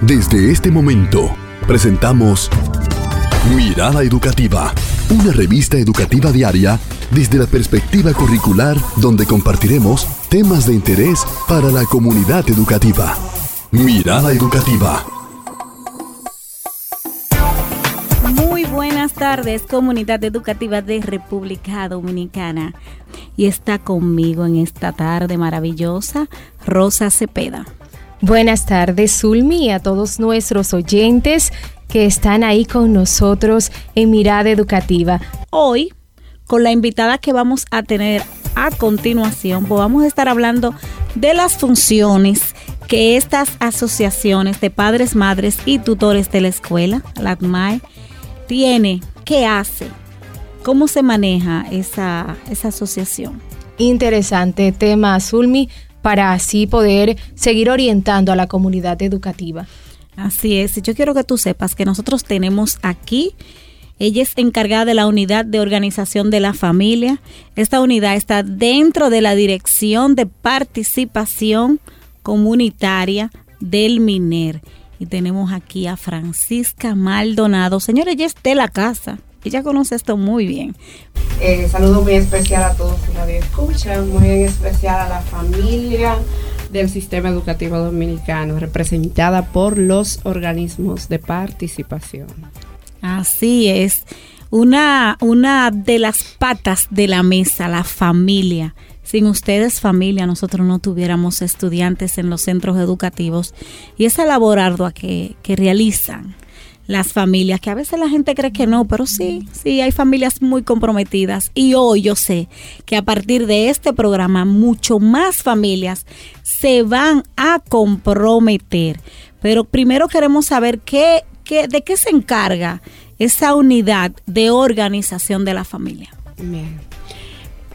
Desde este momento, presentamos Mirada Educativa, una revista educativa diaria desde la perspectiva curricular donde compartiremos temas de interés para la comunidad educativa. Mirada Educativa. Muy buenas tardes, comunidad educativa de República Dominicana. Y está conmigo en esta tarde maravillosa Rosa Cepeda. Buenas tardes, Zulmi, y a todos nuestros oyentes que están ahí con nosotros en Mirada Educativa. Hoy, con la invitada que vamos a tener a continuación, pues vamos a estar hablando de las funciones que estas asociaciones de padres, madres y tutores de la escuela, la ACMAE, tiene, qué hace, cómo se maneja esa, esa asociación. Interesante tema, Zulmi para así poder seguir orientando a la comunidad educativa. Así es, yo quiero que tú sepas que nosotros tenemos aquí, ella es encargada de la unidad de organización de la familia. Esta unidad está dentro de la dirección de participación comunitaria del MINER. Y tenemos aquí a Francisca Maldonado. Señora, ella es de la casa. Ella conoce esto muy bien. Eh, saludo muy especial a todos los que escuchan, muy en especial a la familia del sistema educativo dominicano, representada por los organismos de participación. Así es. Una, una de las patas de la mesa, la familia. Sin ustedes, familia, nosotros no tuviéramos estudiantes en los centros educativos y esa labor ardua que, que realizan las familias, que a veces la gente cree que no, pero sí, sí, hay familias muy comprometidas. Y hoy yo sé que a partir de este programa, mucho más familias se van a comprometer. Pero primero queremos saber qué, qué, de qué se encarga esa unidad de organización de la familia. Bien.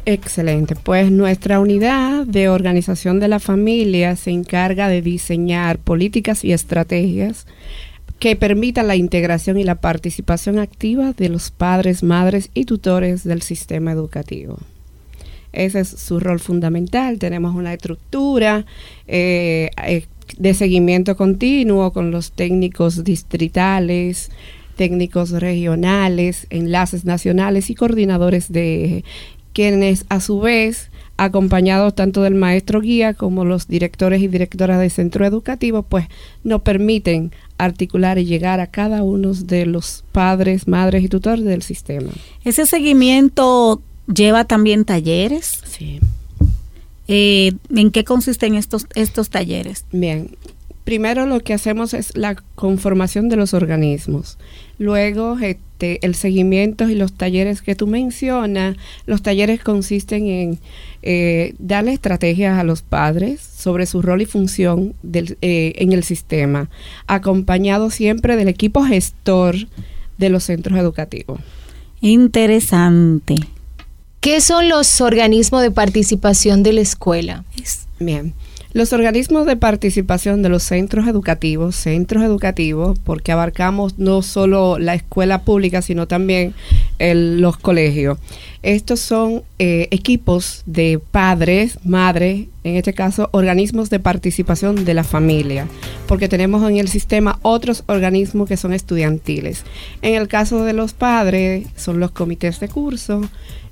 Excelente. Pues nuestra unidad de organización de la familia se encarga de diseñar políticas y estrategias que permita la integración y la participación activa de los padres, madres y tutores del sistema educativo. Ese es su rol fundamental. Tenemos una estructura eh, eh, de seguimiento continuo con los técnicos distritales, técnicos regionales, enlaces nacionales y coordinadores de quienes a su vez acompañados tanto del maestro guía como los directores y directoras de centro educativo, pues nos permiten articular y llegar a cada uno de los padres, madres y tutores del sistema. ¿Ese seguimiento lleva también talleres? Sí. Eh, ¿En qué consisten estos, estos talleres? Bien, primero lo que hacemos es la conformación de los organismos. Luego, este, el seguimiento y los talleres que tú mencionas, los talleres consisten en eh, darle estrategias a los padres sobre su rol y función del, eh, en el sistema, acompañado siempre del equipo gestor de los centros educativos. Interesante. ¿Qué son los organismos de participación de la escuela? Bien. Los organismos de participación de los centros educativos, centros educativos, porque abarcamos no solo la escuela pública, sino también los colegios. Estos son eh, equipos de padres, madres, en este caso organismos de participación de la familia, porque tenemos en el sistema otros organismos que son estudiantiles. En el caso de los padres, son los comités de curso,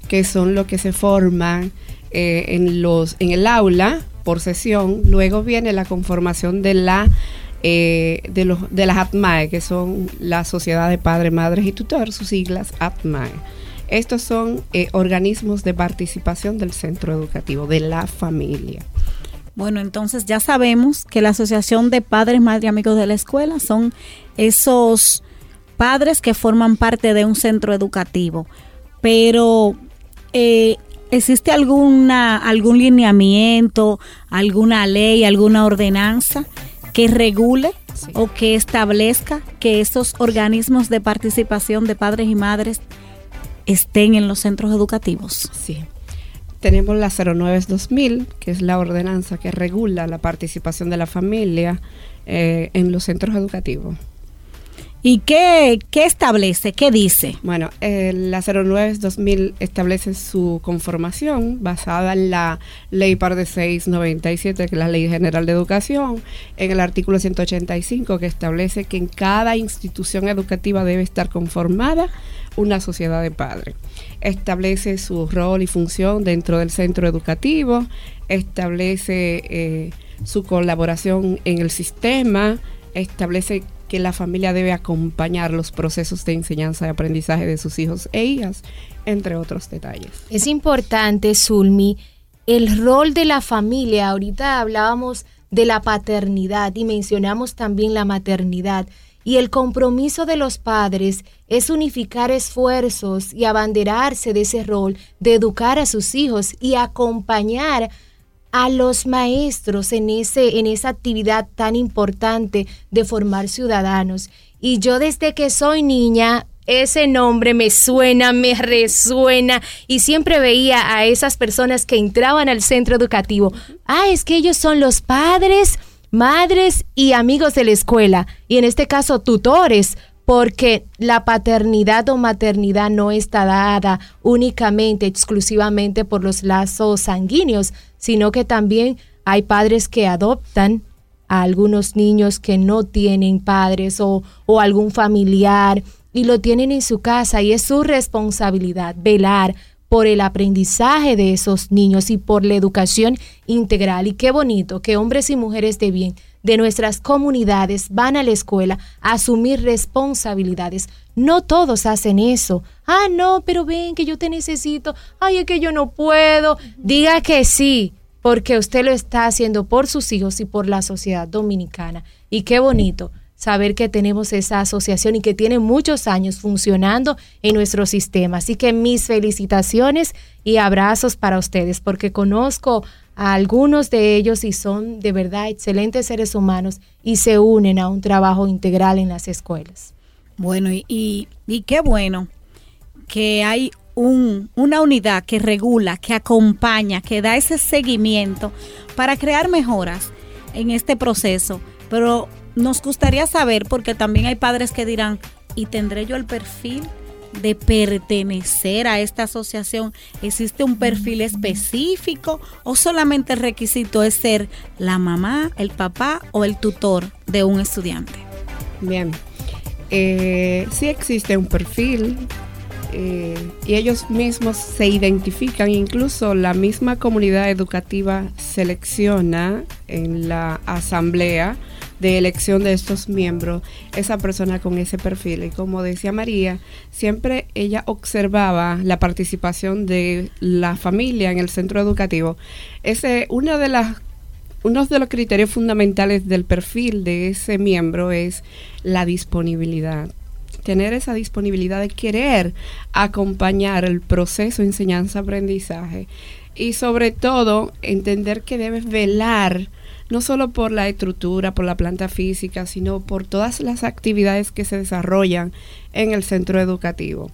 que son los que se forman eh, en, los, en el aula por sesión. Luego viene la conformación de la eh, de, los, de las ATMAE, que son la Sociedad de Padres, Madres y Tutores, sus siglas ATMAE. Estos son eh, organismos de participación del centro educativo, de la familia. Bueno, entonces ya sabemos que la Asociación de Padres, Madres y Amigos de la Escuela son esos padres que forman parte de un centro educativo. Pero eh, ¿Existe alguna, algún lineamiento, alguna ley, alguna ordenanza que regule o que establezca que esos organismos de participación de padres y madres estén en los centros educativos? Sí. Tenemos la 09-2000, que es la ordenanza que regula la participación de la familia eh, en los centros educativos. ¿Y qué, qué establece? ¿Qué dice? Bueno, eh, la 09-2000 establece su conformación basada en la Ley Par de 697, que es la Ley General de Educación, en el artículo 185, que establece que en cada institución educativa debe estar conformada una sociedad de padres. Establece su rol y función dentro del centro educativo, establece eh, su colaboración en el sistema, establece que la familia debe acompañar los procesos de enseñanza y aprendizaje de sus hijos e hijas, entre otros detalles. Es importante, Zulmi, el rol de la familia. Ahorita hablábamos de la paternidad y mencionamos también la maternidad. Y el compromiso de los padres es unificar esfuerzos y abanderarse de ese rol de educar a sus hijos y acompañar a los maestros en, ese, en esa actividad tan importante de formar ciudadanos. Y yo desde que soy niña, ese nombre me suena, me resuena y siempre veía a esas personas que entraban al centro educativo. Ah, es que ellos son los padres, madres y amigos de la escuela y en este caso tutores porque la paternidad o maternidad no está dada únicamente, exclusivamente por los lazos sanguíneos, sino que también hay padres que adoptan a algunos niños que no tienen padres o, o algún familiar y lo tienen en su casa y es su responsabilidad velar por el aprendizaje de esos niños y por la educación integral. Y qué bonito que hombres y mujeres de bien de nuestras comunidades van a la escuela a asumir responsabilidades. No todos hacen eso. Ah, no, pero ven que yo te necesito. Ay, es que yo no puedo. Diga que sí, porque usted lo está haciendo por sus hijos y por la sociedad dominicana. Y qué bonito saber que tenemos esa asociación y que tiene muchos años funcionando en nuestro sistema. Así que mis felicitaciones y abrazos para ustedes, porque conozco a algunos de ellos y son de verdad excelentes seres humanos y se unen a un trabajo integral en las escuelas. Bueno, y, y, qué bueno que hay un, una unidad que regula, que acompaña, que da ese seguimiento para crear mejoras en este proceso. Pero nos gustaría saber, porque también hay padres que dirán, ¿y tendré yo el perfil? De pertenecer a esta asociación? ¿Existe un perfil específico o solamente el requisito es ser la mamá, el papá o el tutor de un estudiante? Bien, eh, sí existe un perfil eh, y ellos mismos se identifican, incluso la misma comunidad educativa selecciona en la asamblea de elección de estos miembros, esa persona con ese perfil. Y como decía María, siempre ella observaba la participación de la familia en el centro educativo. Ese, una de las uno de los criterios fundamentales del perfil de ese miembro es la disponibilidad. Tener esa disponibilidad de querer acompañar el proceso enseñanza-aprendizaje y sobre todo entender que debes velar no solo por la estructura, por la planta física, sino por todas las actividades que se desarrollan en el centro educativo.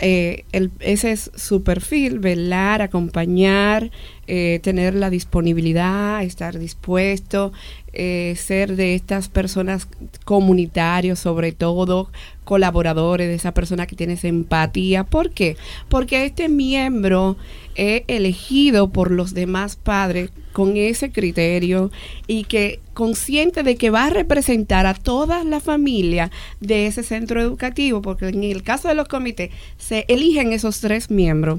Eh, ese es su perfil, velar, acompañar, eh, tener la disponibilidad, estar dispuesto, eh, ser de estas personas comunitarios, sobre todo colaboradores, de esa persona que tiene empatía. ¿Por qué? Porque este miembro es elegido por los demás padres con ese criterio y que consciente de que va a representar a toda la familia de ese centro educativo, porque en el caso de los comités se eligen esos tres miembros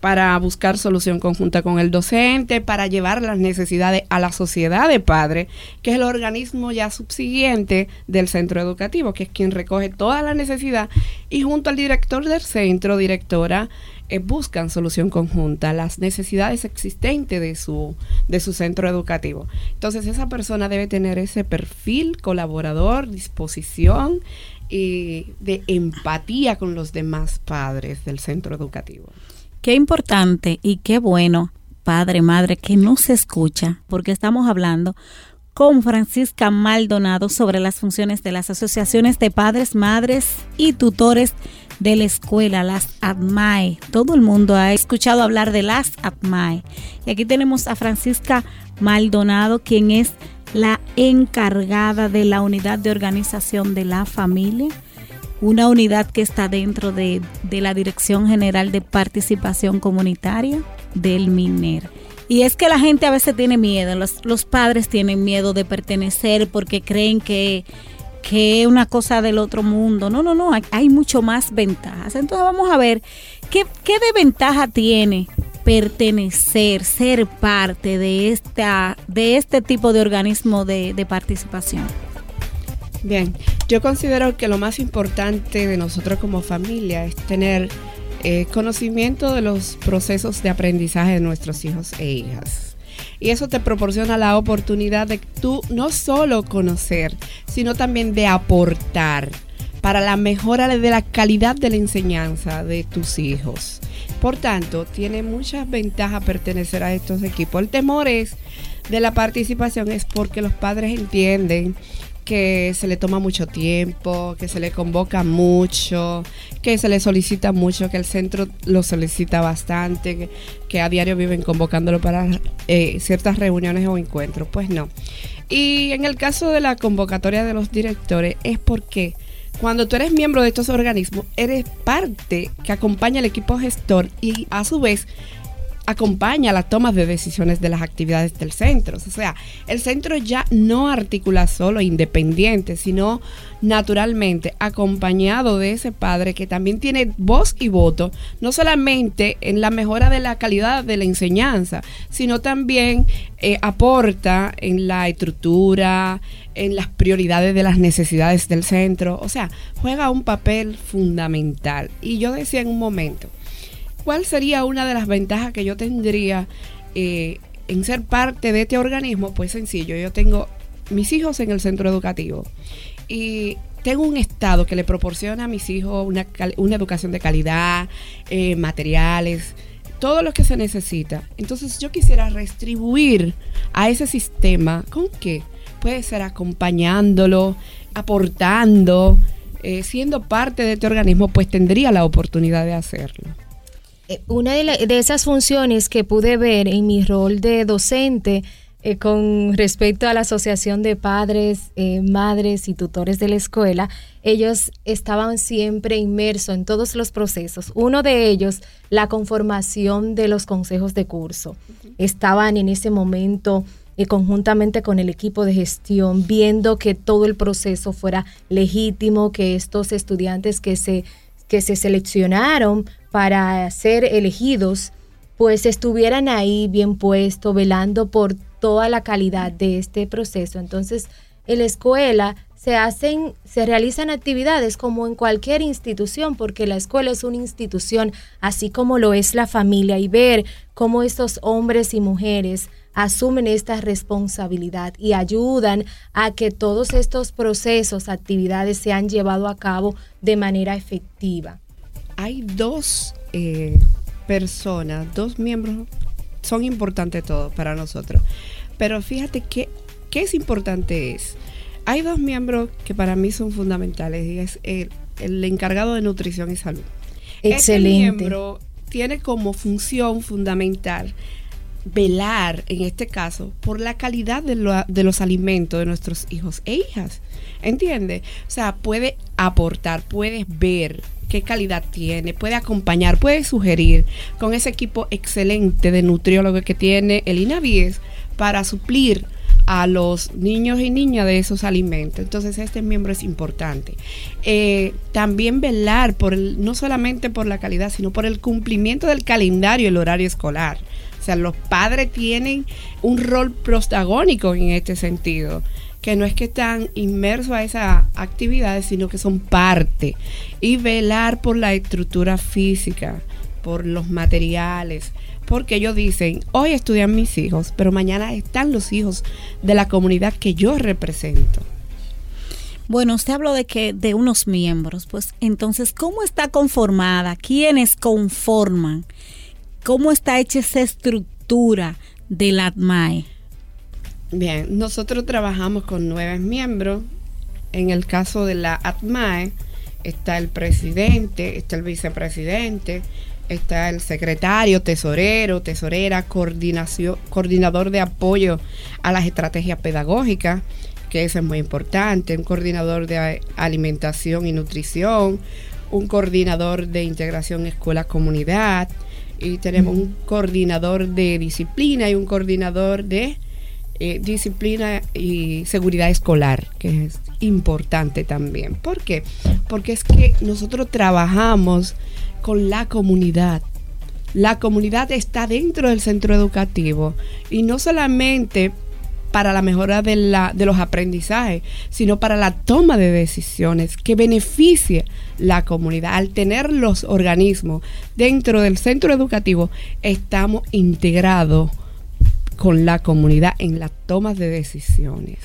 para buscar solución conjunta con el docente, para llevar las necesidades a la sociedad de padres, que es el organismo ya subsiguiente del centro educativo, que es quien recoge toda la necesidad y junto al director del centro, directora, eh, buscan solución conjunta, las necesidades existentes de su, de su centro educativo. Entonces esa persona debe tener ese perfil colaborador, disposición y de empatía con los demás padres del centro educativo. Qué importante y qué bueno, padre, madre, que no se escucha, porque estamos hablando con Francisca Maldonado sobre las funciones de las asociaciones de padres, madres y tutores de la escuela, las ADMAE. Todo el mundo ha escuchado hablar de las ADMAE. Y aquí tenemos a Francisca Maldonado, quien es la encargada de la unidad de organización de la familia una unidad que está dentro de, de la Dirección General de Participación Comunitaria del MINER. Y es que la gente a veces tiene miedo, los, los padres tienen miedo de pertenecer porque creen que, que es una cosa del otro mundo. No, no, no, hay, hay mucho más ventajas. Entonces vamos a ver qué, qué de ventaja tiene pertenecer, ser parte de, esta, de este tipo de organismo de, de participación. Bien, yo considero que lo más importante de nosotros como familia es tener eh, conocimiento de los procesos de aprendizaje de nuestros hijos e hijas. Y eso te proporciona la oportunidad de tú no solo conocer, sino también de aportar para la mejora de la calidad de la enseñanza de tus hijos. Por tanto, tiene muchas ventajas pertenecer a estos equipos. El temor es de la participación es porque los padres entienden que se le toma mucho tiempo, que se le convoca mucho, que se le solicita mucho, que el centro lo solicita bastante, que, a diario viven convocándolo para eh, ciertas reuniones o encuentros. Pues no. Y en el caso de la convocatoria de los directores es porque cuando tú eres miembro de estos organismos, eres parte que acompaña al equipo gestor y a su vez acompaña la toma de decisiones de las actividades del centro. O sea, el centro ya no articula solo independiente, sino naturalmente acompañado de ese padre que también tiene voz y voto, no solamente en la mejora de la calidad de la enseñanza, sino también eh, aporta en la estructura, en las prioridades de las necesidades del centro. O sea, juega un papel fundamental. Y yo decía en un momento, ¿cuál sería una de las ventajas que yo tendría eh, en ser parte de este organismo? Pues sencillo, yo tengo mis hijos en el centro educativo y tengo un estado que le proporciona a mis hijos una, educación de calidad, eh, materiales, todo lo que se necesita. Entonces yo quisiera restribuir a ese sistema con qué? Puede ser acompañándolo, aportando, eh, siendo parte de este organismo, pues tendría la oportunidad de hacerlo. Eh, una de, esas funciones que pude ver en mi rol de docente eh, con respecto a la Asociación de Padres, eh, Madres y Tutores de la Escuela, ellos estaban siempre inmersos en todos los procesos. Uno de ellos, la conformación de los consejos de curso. Estaban en ese momento conjuntamente con el equipo de gestión, viendo que todo el proceso fuera legítimo, que estos estudiantes que se, que se seleccionaron para ser elegidos, pues estuvieran ahí bien puestos, velando por toda la calidad de este proceso. Entonces, en la escuela se hacen, se realizan actividades como en cualquier institución, porque la escuela es una institución, así como lo es la familia, y ver cómo estos hombres y mujeres asumen esta responsabilidad y ayudan a que todos estos procesos, actividades sean llevados a cabo de manera efectiva hay dos eh, personas, dos miembros, son importantes todos para nosotros. Pero fíjate que, qué es importante es, hay dos miembros que para mí son fundamentales y es el, encargado de nutrición y salud. Este Excelente. Este miembro tiene como función fundamental velar, en este caso, por la calidad de, de, los alimentos de nuestros hijos e hijas. ¿Entiendes? O sea, puede aportar, puede ver, qué calidad tiene, puede acompañar, puede sugerir con ese equipo excelente de nutriólogos que tiene el INAVIES para suplir a los niños y niñas de esos alimentos. Entonces este miembro es importante. Eh, también velar por el, no solamente por la calidad, sino por el cumplimiento del calendario y el horario escolar. O sea, los padres tienen un rol protagónico en este sentido que no es que están inmersos a esas actividades, sino que son parte. Y velar por la estructura física, por los materiales, porque ellos dicen, hoy estudian mis hijos, pero mañana están los hijos de la comunidad que yo represento. Bueno, usted habló de que de unos miembros, pues entonces, ¿cómo está conformada? ¿Quiénes conforman? ¿Cómo está hecha esa estructura de la ADMAE? Bien, nosotros trabajamos con nueve miembros. En el caso de la ATMAE está el presidente, está el vicepresidente, está el secretario, tesorero, tesorera, coordinación, coordinador de apoyo a las estrategias pedagógicas, que eso es muy importante, un coordinador de alimentación y nutrición, un coordinador de integración escuela-comunidad, y tenemos un coordinador de disciplina y un coordinador de eh, disciplina y seguridad escolar, que es importante también. ¿Por qué? Porque es que nosotros trabajamos con la comunidad. La comunidad está dentro del centro educativo y no solamente para la mejora de, la, de los aprendizajes, sino para la toma de decisiones que beneficie la comunidad. Al tener los organismos dentro del centro educativo, estamos integrados con la comunidad en la toma de decisiones.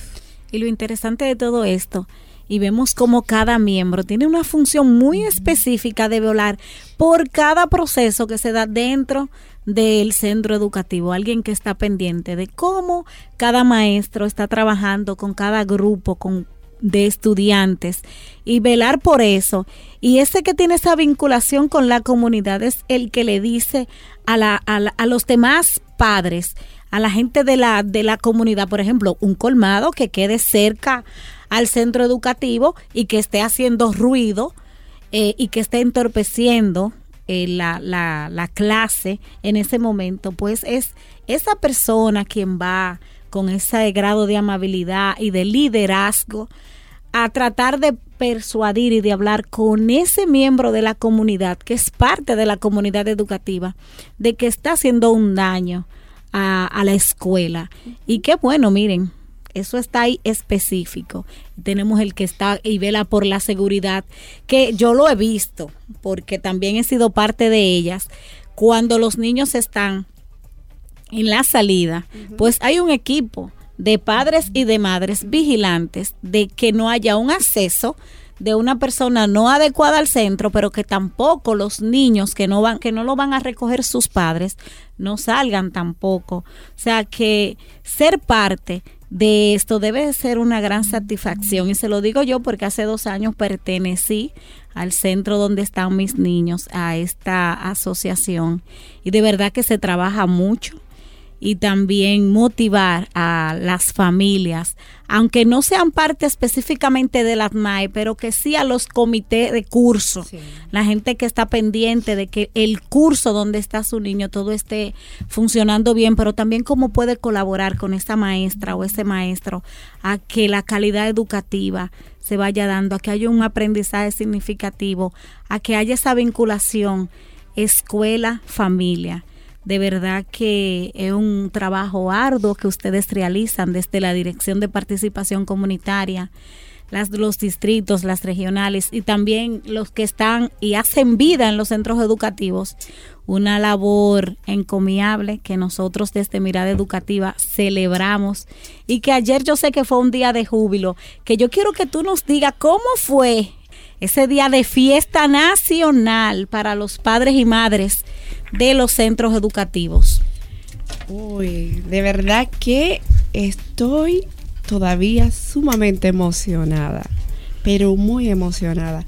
Y lo interesante de todo esto y vemos como cada miembro tiene una función muy específica de velar por cada proceso que se da dentro del centro educativo, alguien que está pendiente de cómo cada maestro está trabajando con cada grupo, con de estudiantes y velar por eso. Y ese que tiene esa vinculación con la comunidad es el que le dice a, la, a, a los demás padres, a la gente de la, de la comunidad, por ejemplo, un colmado que quede cerca al centro educativo y que esté haciendo ruido eh, y que esté entorpeciendo eh, la, la, la clase en ese momento, pues es esa persona quien va con ese grado de amabilidad y de liderazgo a tratar de persuadir y de hablar con ese miembro de la comunidad, que es parte de la comunidad educativa, de que está haciendo un daño a, a la escuela. Y qué bueno, miren, eso está ahí específico. Tenemos el que está y vela por la seguridad, que yo lo he visto, porque también he sido parte de ellas. Cuando los niños están en la salida, pues hay un equipo de padres y de madres vigilantes de que no haya un acceso de una persona no adecuada al centro, pero que tampoco los niños que no van que no lo van a recoger sus padres no salgan tampoco. O sea, que ser parte de esto debe ser una gran satisfacción. Y se lo digo yo porque hace dos años pertenecí al centro donde están mis niños, a esta asociación. Y de verdad que se trabaja mucho y también motivar a las familias, aunque no sean parte específicamente de las MAE, pero que sí a los comités de curso, la gente que está pendiente de que el curso donde está su niño todo esté funcionando bien, pero también cómo puede colaborar con esa maestra o ese maestro a que la calidad educativa se vaya dando, a que haya un aprendizaje significativo, a que haya esa vinculación escuela-familia de verdad que es un trabajo arduo que ustedes realizan desde la Dirección de Participación Comunitaria, las, los distritos, las regionales y también los que están y hacen vida en los centros educativos. Una labor encomiable que nosotros desde Mirada Educativa celebramos y que ayer yo sé que fue un día de júbilo, que yo quiero que tú nos digas cómo fue ese día de fiesta nacional para los padres y madres de los centros educativos? Uy, de verdad que estoy todavía sumamente emocionada, pero muy emocionada.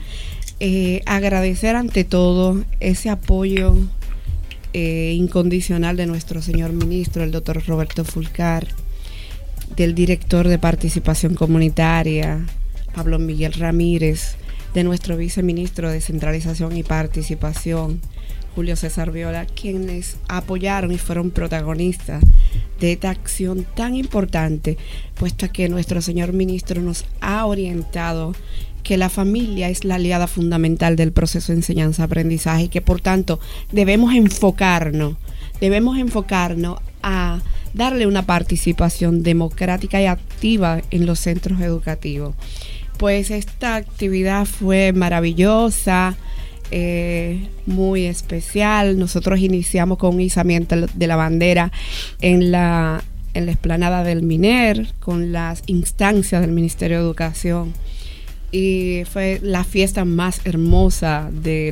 Eh, agradecer ante todo ese apoyo eh, incondicional de nuestro señor ministro, el doctor Roberto Fulcar, del director de participación comunitaria, Pablo Miguel Ramírez, de nuestro viceministro de Centralización y Participación, Julio César Viola, quienes apoyaron y fueron protagonistas de esta acción tan importante, puesto que nuestro señor ministro nos ha orientado que la familia es la aliada fundamental del proceso de enseñanza-aprendizaje y que por tanto debemos enfocarnos, debemos enfocarnos a darle una participación democrática y activa en los centros educativos. Pues esta actividad fue maravillosa, eh, muy especial. Nosotros iniciamos con un izamiento de la bandera en la, en la explanada del MINER, con las instancias del Ministerio de Educación. Y fue la fiesta más hermosa de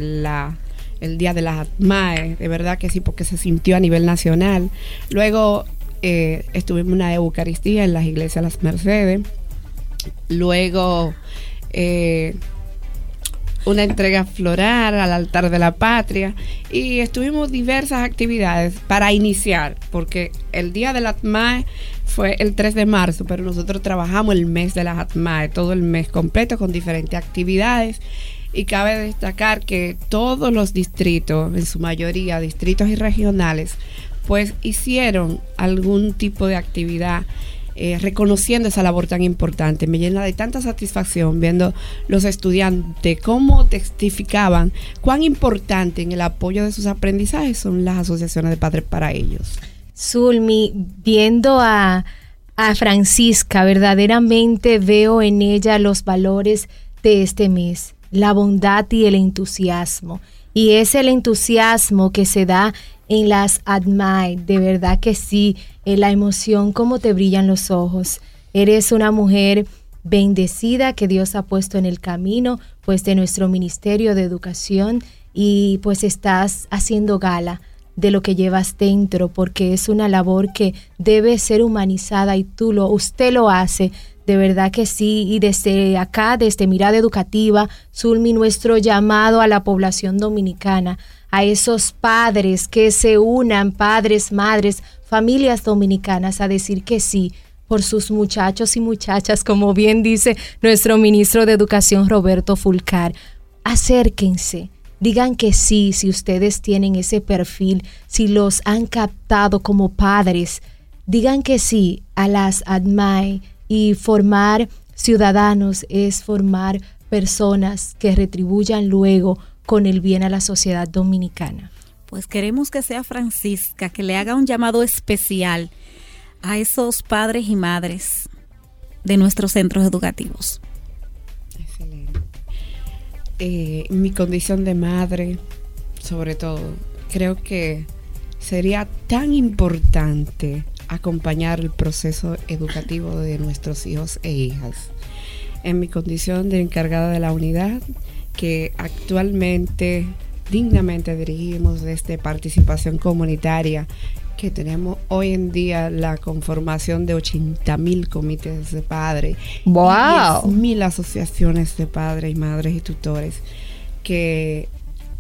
Día de las MAE, de verdad que sí, porque se sintió a nivel nacional. Luego eh, estuvimos en una Eucaristía en las iglesias Las Mercedes. Luego eh, una entrega floral al altar de la patria y estuvimos diversas actividades para iniciar, porque el día de la ATMAE fue el 3 de marzo, pero nosotros trabajamos el mes de la ATMAE, todo el mes completo con diferentes actividades. Y cabe destacar que todos los distritos, en su mayoría distritos y regionales, pues hicieron algún tipo de actividad eh, reconociendo esa labor tan importante. Me llena de tanta satisfacción viendo los estudiantes cómo testificaban cuán importante en el apoyo de sus aprendizajes son las asociaciones de padres para ellos. Zulmi, viendo a, a Francisca, verdaderamente veo en ella los valores de este mes, la bondad y el entusiasmo. Y es el entusiasmo que se da en las ADMAE, de verdad que sí, la emoción, cómo te brillan los ojos. Eres una mujer bendecida que Dios ha puesto en el camino, pues de nuestro Ministerio de Educación y pues estás haciendo gala de lo que llevas dentro, porque es una labor que debe ser humanizada y tú lo, usted lo hace, de verdad que sí, y desde acá, desde Mirada Educativa, Zulmi, nuestro llamado a la población dominicana a esos padres que se unan, padres, madres, familias dominicanas, a decir que sí por sus muchachos y muchachas, como bien dice nuestro ministro de Educación Roberto Fulcar. Acérquense, digan que sí si ustedes tienen ese perfil, si los han captado como padres, digan que sí a las ADMAE y formar ciudadanos es formar personas que retribuyan luego con el bien a la sociedad dominicana. Pues queremos que sea Francisca, que le haga un llamado especial a esos padres y madres de nuestros centros educativos. Excelente. Eh, mi condición de madre, sobre todo, creo que sería tan importante acompañar el proceso educativo de nuestros hijos e hijas. En mi condición de encargada de la unidad, que actualmente dignamente dirigimos desde participación comunitaria, que tenemos hoy en día la conformación de 80 mil comités de padres, wow. mil asociaciones de padres y madres y tutores que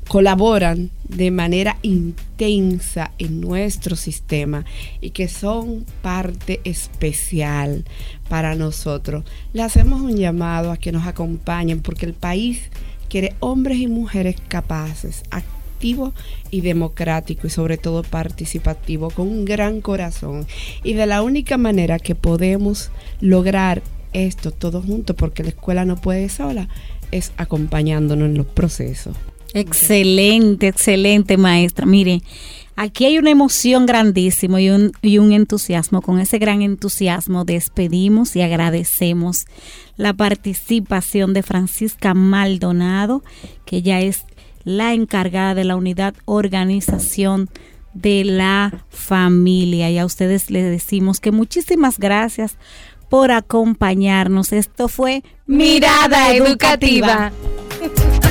colaboran de manera intensa en nuestro sistema y que son parte especial para nosotros. Le hacemos un llamado a que nos acompañen porque el país quiere hombres y mujeres capaces, activos y democráticos y sobre todo participativo, con un gran corazón. Y de la única manera que podemos lograr esto todos juntos, porque la escuela no puede sola, es acompañándonos en los procesos. Excelente, excelente maestra. Mire, aquí hay una emoción grandísima y un, y un entusiasmo. Con ese gran entusiasmo despedimos y agradecemos la participación de Francisca Maldonado, que ya es la encargada de la unidad organización de la familia. Y a ustedes les decimos que muchísimas gracias por acompañarnos. Esto fue Mirada Educativa.